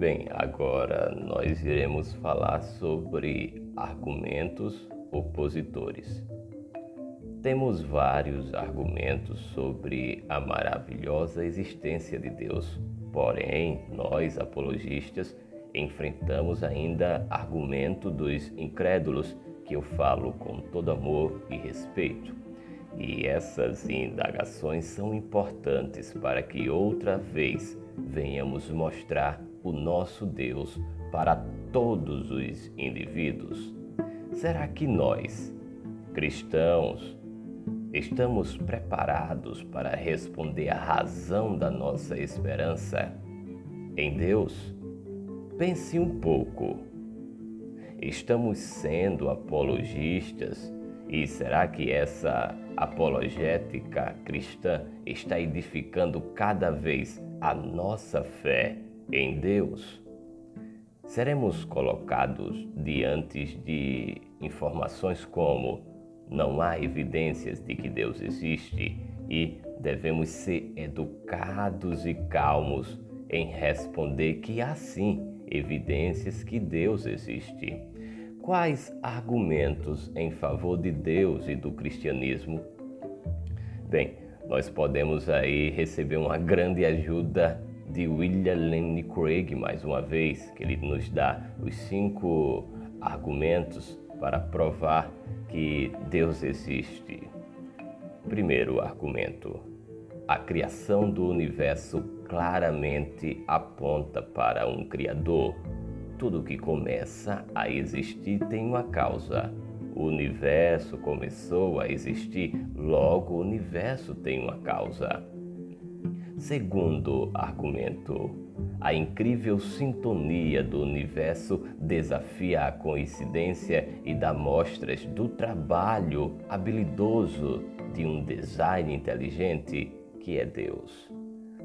Bem, agora nós iremos falar sobre argumentos opositores. Temos vários argumentos sobre a maravilhosa existência de Deus, porém, nós apologistas enfrentamos ainda argumento dos incrédulos, que eu falo com todo amor e respeito. E essas indagações são importantes para que outra vez venhamos mostrar o nosso Deus para todos os indivíduos? Será que nós, cristãos, estamos preparados para responder à razão da nossa esperança em Deus? Pense um pouco. Estamos sendo apologistas e será que essa apologética cristã está edificando cada vez a nossa fé em Deus, seremos colocados diante de informações como não há evidências de que Deus existe e devemos ser educados e calmos em responder que há sim evidências que Deus existe. Quais argumentos em favor de Deus e do cristianismo? Bem, nós podemos aí receber uma grande ajuda de William Lane Craig, mais uma vez, que ele nos dá os cinco argumentos para provar que Deus existe. Primeiro argumento: a criação do universo claramente aponta para um Criador. Tudo que começa a existir tem uma causa. O universo começou a existir, logo o universo tem uma causa. Segundo argumento, a incrível sintonia do universo desafia a coincidência e dá mostras do trabalho habilidoso de um design inteligente que é Deus.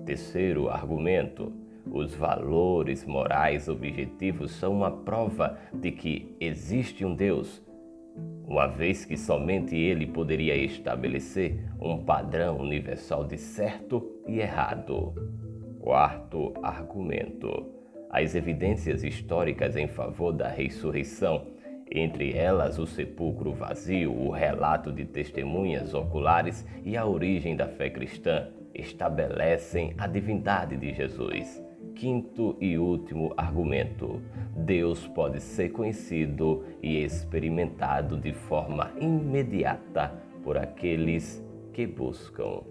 Terceiro argumento, os valores morais objetivos são uma prova de que existe um Deus uma vez que somente ele poderia estabelecer um padrão universal de certo e errado. Quarto argumento: as evidências históricas em favor da ressurreição, entre elas o sepulcro vazio, o relato de testemunhas oculares e a origem da fé cristã, estabelecem a divindade de Jesus. Quinto e último argumento: Deus pode ser conhecido e experimentado de forma imediata por aqueles que buscam.